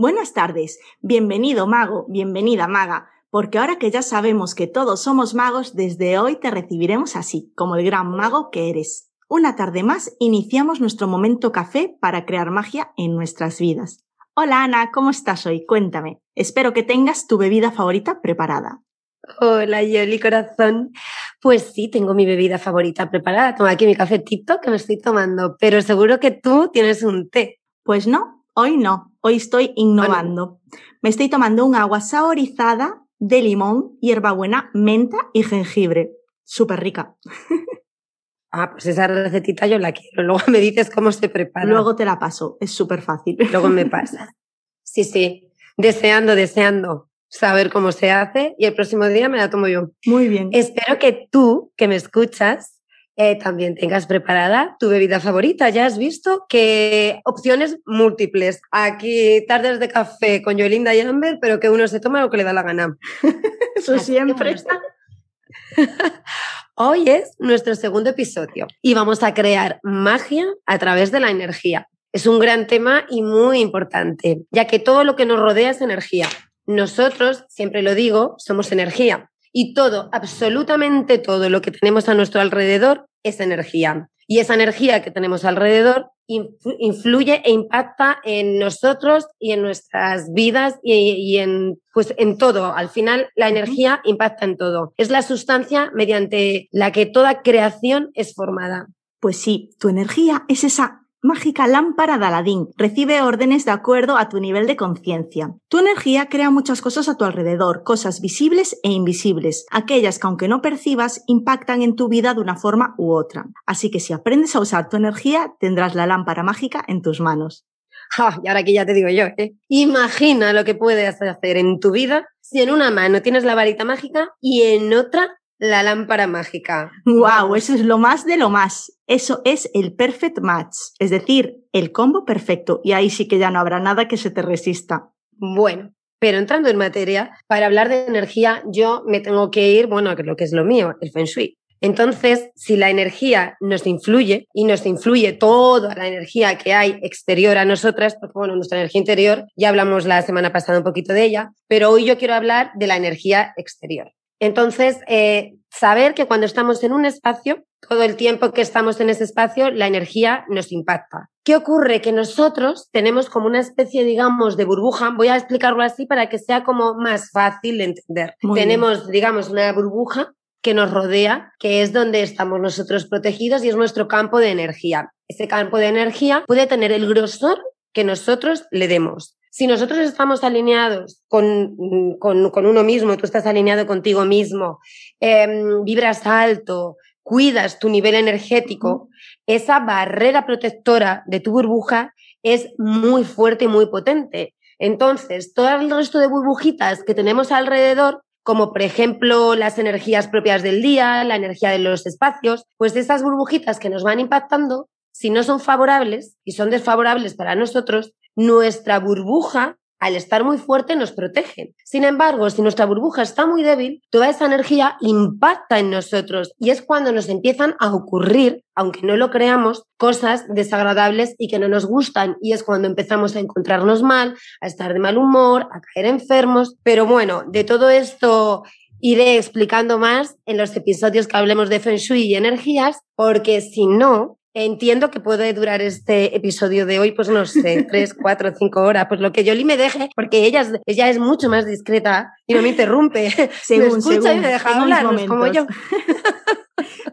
Buenas tardes, bienvenido mago, bienvenida maga, porque ahora que ya sabemos que todos somos magos, desde hoy te recibiremos así, como el gran mago que eres. Una tarde más iniciamos nuestro momento café para crear magia en nuestras vidas. Hola Ana, ¿cómo estás hoy? Cuéntame. Espero que tengas tu bebida favorita preparada. Hola Yoli, corazón. Pues sí, tengo mi bebida favorita preparada. Toma aquí mi café TikTok que me estoy tomando, pero seguro que tú tienes un té. Pues no, hoy no. Hoy estoy innovando. Me estoy tomando un agua saborizada de limón, hierbabuena, menta y jengibre. Súper rica. Ah, pues esa recetita yo la quiero. Luego me dices cómo se prepara. Luego te la paso. Es súper fácil. Luego me pasas. Sí, sí. Deseando, deseando saber cómo se hace y el próximo día me la tomo yo. Muy bien. Espero que tú, que me escuchas, eh, también tengas preparada tu bebida favorita. Ya has visto que opciones múltiples. Aquí tardes de café con Yolinda y Amber, pero que uno se toma lo que le da la gana. Eso siempre. Hoy es nuestro segundo episodio y vamos a crear magia a través de la energía. Es un gran tema y muy importante, ya que todo lo que nos rodea es energía. Nosotros, siempre lo digo, somos energía y todo, absolutamente todo lo que tenemos a nuestro alrededor es energía. Y esa energía que tenemos alrededor influye e impacta en nosotros y en nuestras vidas y, en, pues en todo. Al final, la energía impacta en todo. Es la sustancia mediante la que toda creación es formada. Pues sí, tu energía es esa mágica lámpara de Aladín. Recibe órdenes de acuerdo a tu nivel de conciencia. Tu energía crea muchas cosas a tu alrededor, cosas visibles e invisibles, aquellas que aunque no percibas impactan en tu vida de una forma u otra. Así que si aprendes a usar tu energía, tendrás la lámpara mágica en tus manos. y ahora aquí ya te digo yo, ¿eh? imagina lo que puedes hacer en tu vida si en una mano tienes la varita mágica y en otra la lámpara mágica. Wow, eso es lo más de lo más. Eso es el perfect match, es decir, el combo perfecto. Y ahí sí que ya no habrá nada que se te resista. Bueno, pero entrando en materia, para hablar de energía, yo me tengo que ir, bueno, a lo que es lo mío, el feng shui. Entonces, si la energía nos influye y nos influye toda la energía que hay exterior a nosotras, porque bueno, nuestra energía interior, ya hablamos la semana pasada un poquito de ella, pero hoy yo quiero hablar de la energía exterior. Entonces, eh, saber que cuando estamos en un espacio, todo el tiempo que estamos en ese espacio, la energía nos impacta. ¿Qué ocurre? Que nosotros tenemos como una especie, digamos, de burbuja, voy a explicarlo así para que sea como más fácil de entender. tenemos, digamos, una burbuja que nos rodea, que es donde estamos nosotros protegidos y es nuestro campo de energía. Ese campo de energía puede tener el grosor que nosotros le demos. Si nosotros estamos alineados con, uno mismo, tú estás alineado contigo mismo, em, vibras alto, cuidas tu nivel energético, esa barrera protectora de tu burbuja es muy fuerte y muy potente. Entonces, todo el resto de burbujitas que tenemos alrededor, como por ejemplo las energías propias del día, la energía de los espacios, pues esas burbujitas que nos van impactando, si no son favorables y son desfavorables para nosotros, nuestra burbuja, al estar muy fuerte, nos protege. Sin embargo, si nuestra burbuja está muy débil, toda esa energía impacta en nosotros y es cuando nos empiezan a ocurrir, aunque no lo creamos, cosas desagradables y que no nos gustan. Y es cuando empezamos a encontrarnos mal, a estar de mal humor, a caer enfermos. Pero bueno, de todo esto iré explicando más en los episodios que hablemos de Feng Shui y energías, porque si no, Entiendo que puede durar este episodio de hoy, pues no sé, tres, cuatro, cinco horas, pues lo que Yoli me deje, porque ella es, ella es mucho más discreta y no me interrumpe. Según, me escucha y me deja hablar, como yo.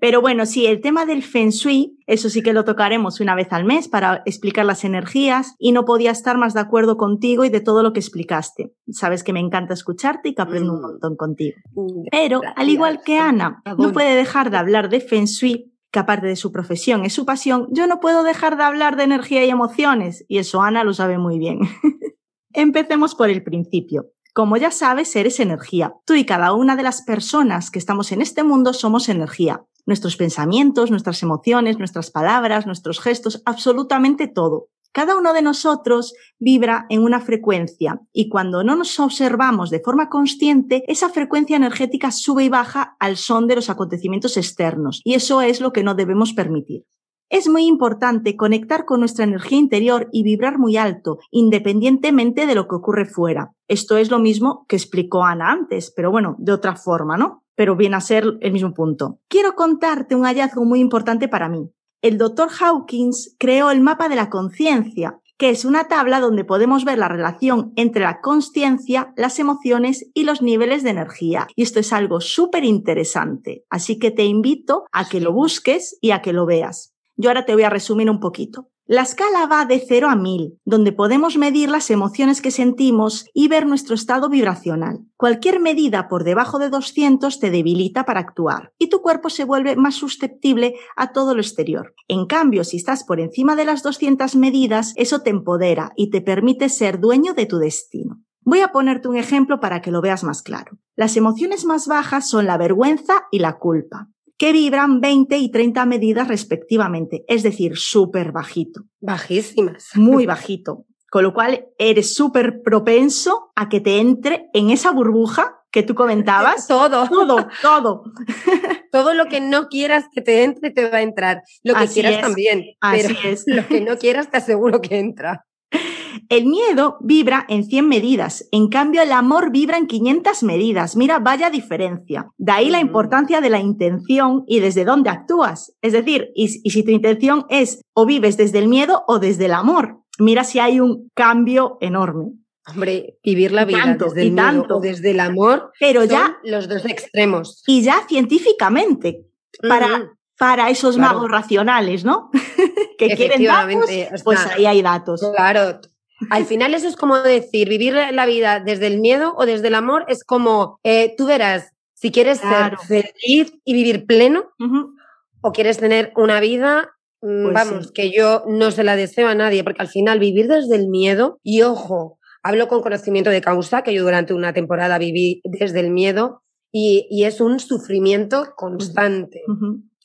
Pero bueno, sí, el tema del Feng Shui, eso sí que lo tocaremos una vez al mes para explicar las energías y no podía estar más de acuerdo contigo y de todo lo que explicaste. Sabes que me encanta escucharte y que aprendo un mm. montón contigo. Mm, Pero, al igual que Ana, no puede dejar de hablar de Feng Shui que aparte de su profesión es su pasión, yo no puedo dejar de hablar de energía y emociones, y eso Ana lo sabe muy bien. Empecemos por el principio. Como ya sabes, eres energía. Tú y cada una de las personas que estamos en este mundo somos energía. Nuestros pensamientos, nuestras emociones, nuestras palabras, nuestros gestos, absolutamente todo. Cada uno de nosotros vibra en una frecuencia y cuando no nos observamos de forma consciente, esa frecuencia energética sube y baja al son de los acontecimientos externos y eso es lo que no debemos permitir. Es muy importante conectar con nuestra energía interior y vibrar muy alto, independientemente de lo que ocurre fuera. Esto es lo mismo que explicó Ana antes, pero bueno, de otra forma, ¿no? Pero viene a ser el mismo punto. Quiero contarte un hallazgo muy importante para mí. El doctor Hawkins creó el mapa de la conciencia, que es una tabla donde podemos ver la relación entre la conciencia, las emociones y los niveles de energía. Y esto es algo súper interesante. Así que te invito a que lo busques y a que lo veas. Yo ahora te voy a resumir un poquito. La escala va de 0 a 1000, donde podemos medir las emociones que sentimos y ver nuestro estado vibracional. Cualquier medida por debajo de 200 te debilita para actuar y tu cuerpo se vuelve más susceptible a todo lo exterior. En cambio, si estás por encima de las 200 medidas, eso te empodera y te permite ser dueño de tu destino. Voy a ponerte un ejemplo para que lo veas más claro. Las emociones más bajas son la vergüenza y la culpa que vibran 20 y 30 medidas respectivamente, es decir, súper bajito. Bajísimas. Muy bajito. Con lo cual eres súper propenso a que te entre en esa burbuja que tú comentabas. todo. Todo, todo. todo lo que no quieras que te entre te va a entrar. Lo que quieras también. Así es. Lo que no quieras te aseguro que entra. El miedo vibra en 100 medidas, en cambio el amor vibra en 500 medidas. Mira, vaya diferencia. De ahí la importancia de la intención y desde dónde actúas. Es decir, y, si tu intención es o vives desde el miedo o desde el amor. Mira si hay un cambio enorme. Hombre, vivir la vida desde el miedo o desde el amor, pero ya los dos extremos. Y ya científicamente, para, para esos magos racionales, ¿no? que quieren datos, pues ahí hay datos. Claro, al final eso es como decir, vivir la vida desde el miedo o desde el amor es como, eh, tú verás, si quieres ser feliz y vivir pleno o quieres tener una vida, mm, pues vamos, que yo no se la deseo a nadie, porque al final vivir desde el miedo, y ojo, hablo con conocimiento de causa, que yo durante una temporada viví desde el miedo, y, es un sufrimiento constante.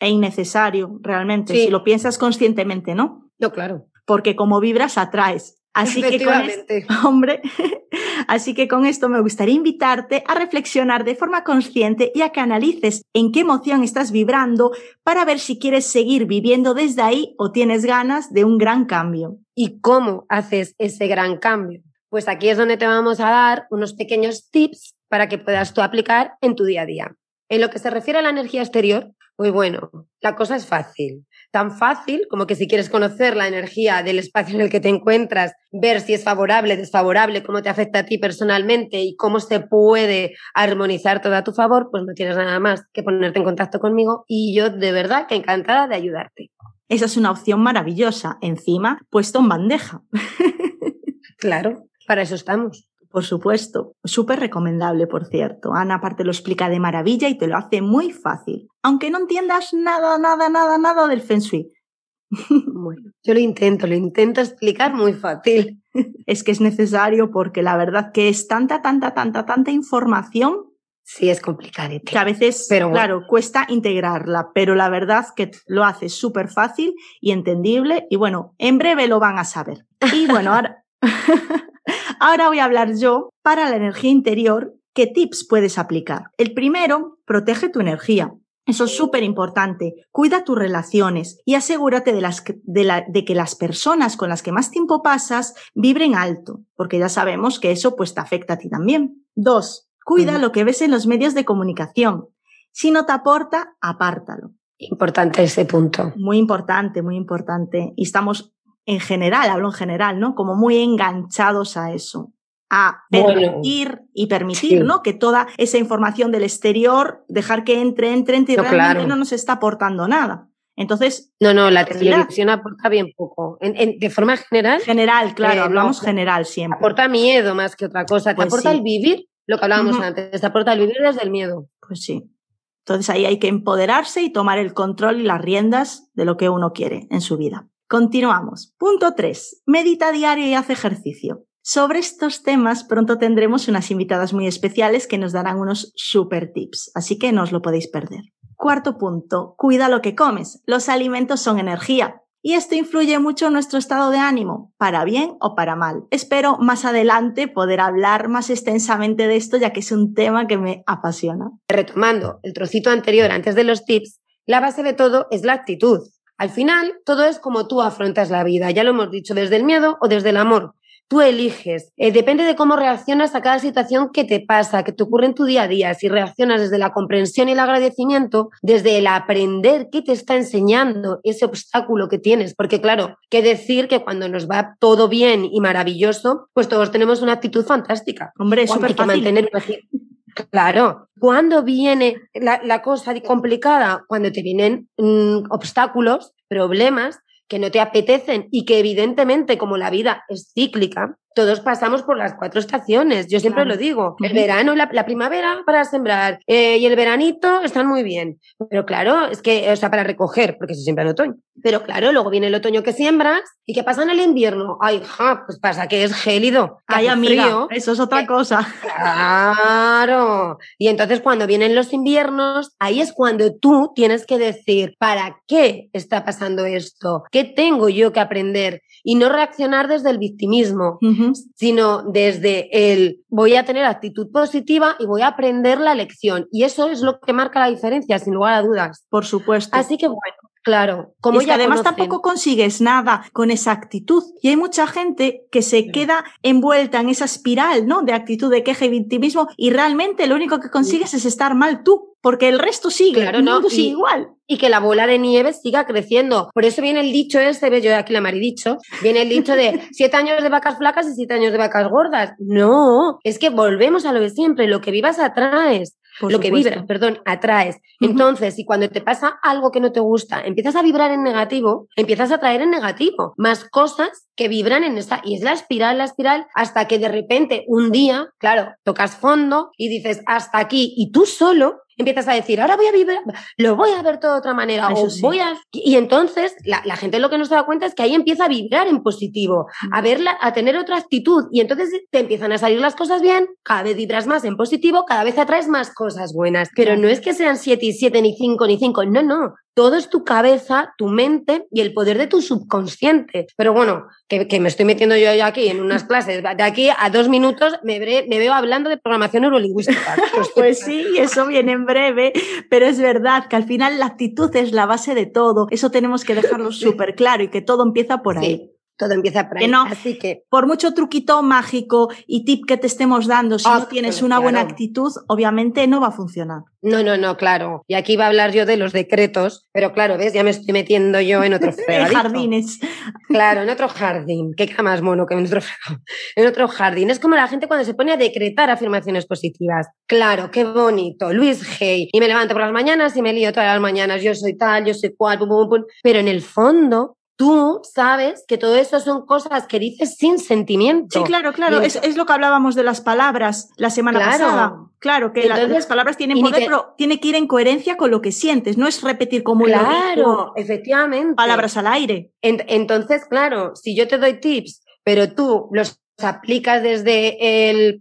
E innecesario, realmente, si lo piensas conscientemente, ¿no? No, claro. Porque como vibras, atraes. Así que con esto, hombre, así que con esto me gustaría invitarte a reflexionar de forma consciente y a que analices en qué emoción estás vibrando para ver si quieres seguir viviendo desde ahí o tienes ganas de un gran cambio. ¿Y cómo haces ese gran cambio? Pues aquí es donde te vamos a dar unos pequeños tips para que puedas tú aplicar en tu día a día. En lo que se refiere a la energía exterior, pues bueno, la cosa es fácil tan fácil como que si quieres conocer la energía del espacio en el que te encuentras, ver si es favorable, desfavorable, cómo te afecta a ti personalmente y cómo se puede armonizar todo a tu favor, pues no tienes nada más que ponerte en contacto conmigo y yo de verdad que encantada de ayudarte. Esa es una opción maravillosa, encima puesto en bandeja. claro, para eso estamos. Por supuesto, súper recomendable, por cierto. Ana aparte lo explica de maravilla y te lo hace muy fácil, aunque no entiendas nada, nada, nada, nada del Feng Shui. Bueno, yo lo intento, lo intento explicar muy fácil. Es que es necesario porque la verdad que es tanta, tanta, tanta, tanta información. Sí, es complicado. Que a veces, pero claro, cuesta integrarla, pero la verdad que lo hace súper fácil y entendible y bueno, en breve lo van a saber. Y bueno, ahora... Ahora voy a hablar yo para la energía interior, qué tips puedes aplicar. El primero, protege tu energía. Eso es súper importante. Cuida tus relaciones y asegúrate de, las, de, que las personas con las que más tiempo pasas vibren alto, porque ya sabemos que eso pues te afecta a ti también. Dos, cuida lo que ves en los medios de comunicación. Si no te aporta, apártalo. Importante ese punto. Muy importante, muy importante. Y estamos en general, hablo en general, ¿no? Como muy enganchados a eso, a permitir y permitir, ¿no? Que toda esa información del exterior, dejar que entre, entre, entre, y realmente no nos está aportando nada. Entonces. No, no, la televisión aporta bien poco. de forma general. General, claro, eh, hablamos general siempre. Aporta miedo más que otra cosa. Te pues aporta el vivir, lo que hablábamos antes, te aporta el vivir desde el miedo. Pues sí. Entonces ahí hay que empoderarse y tomar el control y las riendas de lo que uno quiere en su vida. Continuamos. Punto 3. Medita diario y haz ejercicio. Sobre estos temas pronto tendremos unas invitadas muy especiales que nos darán unos super tips, así que no os lo podéis perder. Cuarto punto, cuida lo que comes. Los alimentos son energía. Y esto influye mucho en nuestro estado de ánimo, para bien o para mal. Espero más adelante poder hablar más extensamente de esto, ya que es un tema que me apasiona. Retomando el trocito anterior antes de los tips, la base de todo es la actitud. Al final, todo es como tú afrontas la vida, ya lo hemos dicho, desde el miedo o desde el amor. Tú eliges. Eh, depende de cómo reaccionas a cada situación que te pasa, que te ocurre en tu día a día. Si reaccionas desde la comprensión y el agradecimiento, desde el aprender qué te está enseñando ese obstáculo que tienes. Porque claro, qué decir que cuando nos va todo bien y maravilloso, pues todos tenemos una actitud fantástica. Hombre, es súper fácil. Mantener Claro, cuando viene la, cosa complicada, cuando te vienen mm, obstáculos, problemas, que no te apetecen y que evidentemente como la vida es cíclica, todos pasamos por las cuatro estaciones. Yo siempre lo digo. El verano, la, la primavera para sembrar eh, y el veranito están muy bien. Pero claro, es que, o sea, para recoger, porque se siembra en otoño. Pero claro, luego viene el otoño que siembras y ¿qué pasa en el invierno? Ay, ja, pues pasa que es gélido. Ay, amiga, eso es otra cosa. Claro. Y entonces cuando vienen los inviernos, ahí es cuando tú tienes que decir, ¿para qué está pasando esto? ¿Qué tengo yo que aprender? Y no reaccionar desde el victimismo sino desde el voy a tener actitud positiva y voy a aprender la lección. Y eso es lo que marca la diferencia, sin lugar a dudas. Por supuesto. Así que bueno, Claro, como y además tampoco consigues nada con esa actitud. Y hay mucha gente que se queda envuelta en esa espiral, ¿no? De actitud de queja y victimismo y realmente lo único que consigues es estar mal tú, porque el resto sigue, claro, el mundo sigue igual. Y que la bola de nieve siga creciendo. Por eso viene el dicho este, yo aquí la maridicho, viene el dicho de siete años de vacas flacas y siete años de vacas gordas. No, es que volvemos a lo de siempre, lo que vivas atraes lo que vibras, perdón, atraes. Entonces, si cuando te pasa algo que no te gusta, empiezas a vibrar en negativo, empiezas a traer en negativo más cosas que vibran en esa, y es la espiral, la espiral, hasta que de repente un día, claro, tocas fondo y dices hasta aquí, y tú solo empiezas a decir, ahora voy a vivir, lo voy a ver todo de otra manera, o voy a... Y entonces la, gente lo que no se da cuenta es que ahí empieza a vibrar en positivo, a verla, a tener otra actitud, y entonces te empiezan a salir las cosas bien, cada vez vibras más en positivo, cada vez atraes más cosas buenas, pero no es que sean siete y siete, ni cinco, ni cinco, no, no, todo es tu cabeza, tu mente y el poder de tu subconsciente. Pero bueno, que, me estoy metiendo yo aquí en unas clases, de aquí a dos minutos me, me veo hablando de programación neurolingüística. Pues, sí, eso viene en breve, pero es verdad que al final la actitud es la base de todo. Eso tenemos que dejarlo súper claro y que todo empieza por ahí todo empieza por ahí. no, Así que por mucho truquito mágico y tip que te estemos dando, si no tienes una buena actitud, obviamente no va a funcionar. No, no, no, claro. Y aquí va a hablar yo de los decretos, pero claro, ves, ya me estoy metiendo yo en otro jardines. Claro, en otro jardín. Qué más mono que en otro, en otro jardín. Es como la gente cuando se pone a decretar afirmaciones positivas. Claro, qué bonito. Luis Hay. Y me levanto por las mañanas y me lío todas las mañanas. Yo soy tal, yo soy cual, pum, pum, pum. Pero en el fondo tú sabes que todo eso son cosas que dices sin sentimiento. Sí, claro, claro. Es, lo que hablábamos de las palabras la semana pasada. Claro, que las palabras tienen poder, pero tiene que ir en coherencia con lo que sientes. No es repetir como Claro, efectivamente. Palabras al aire. entonces, claro, si yo te doy tips, pero tú los aplicas desde el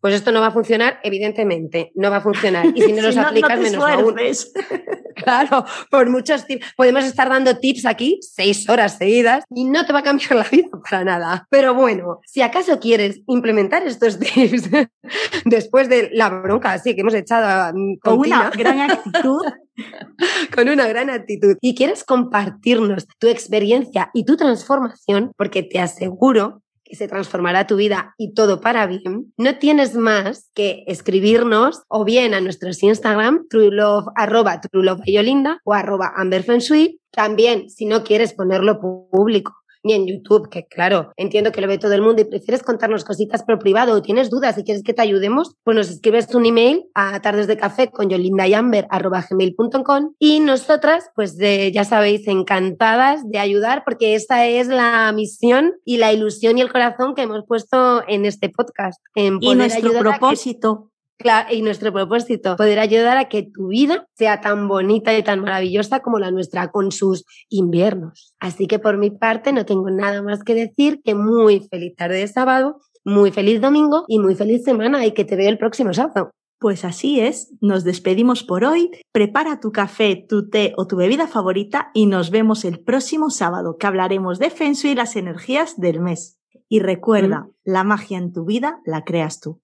pues esto no va a funcionar, evidentemente, no va a funcionar. Y si no los aplicas, menos aún. Claro, por muchos tips. Podemos estar dando tips aquí seis horas seguidas y no te va a cambiar la vida para nada. Pero bueno, si acaso quieres implementar estos tips después de la bronca así que hemos echado con una gran actitud, con una gran actitud y quieres compartirnos tu experiencia y tu transformación, porque te aseguro se transformará tu vida y todo para bien, no tienes más que escribirnos o bien a nuestros Instagram, truelove, arroba o arroba amberfensui. También, si no quieres ponerlo público, ni en YouTube, que claro, entiendo que lo ve todo el mundo y prefieres contarnos cositas por privado o tienes dudas y quieres que te ayudemos, pues nos escribes un email a tardes de café con yolindayamber.com y nosotras, pues ya sabéis, encantadas de ayudar porque esta es la misión y la ilusión y el corazón que hemos puesto en este podcast. En y nuestro propósito. Claro, y nuestro propósito, poder ayudar a que tu vida sea tan bonita y tan maravillosa como la nuestra, con sus inviernos. Así que por mi parte no tengo nada más que decir que muy feliz tarde de sábado muy feliz domingo y muy feliz semana y que te veo el próximo sábado. Pues así es, nos despedimos por hoy. Prepara tu café, tu té o tu bebida favorita y nos vemos el próximo sábado que hablaremos de Feng Shui y las energías del mes. Y recuerda, mm. la magia en tu vida la creas tú.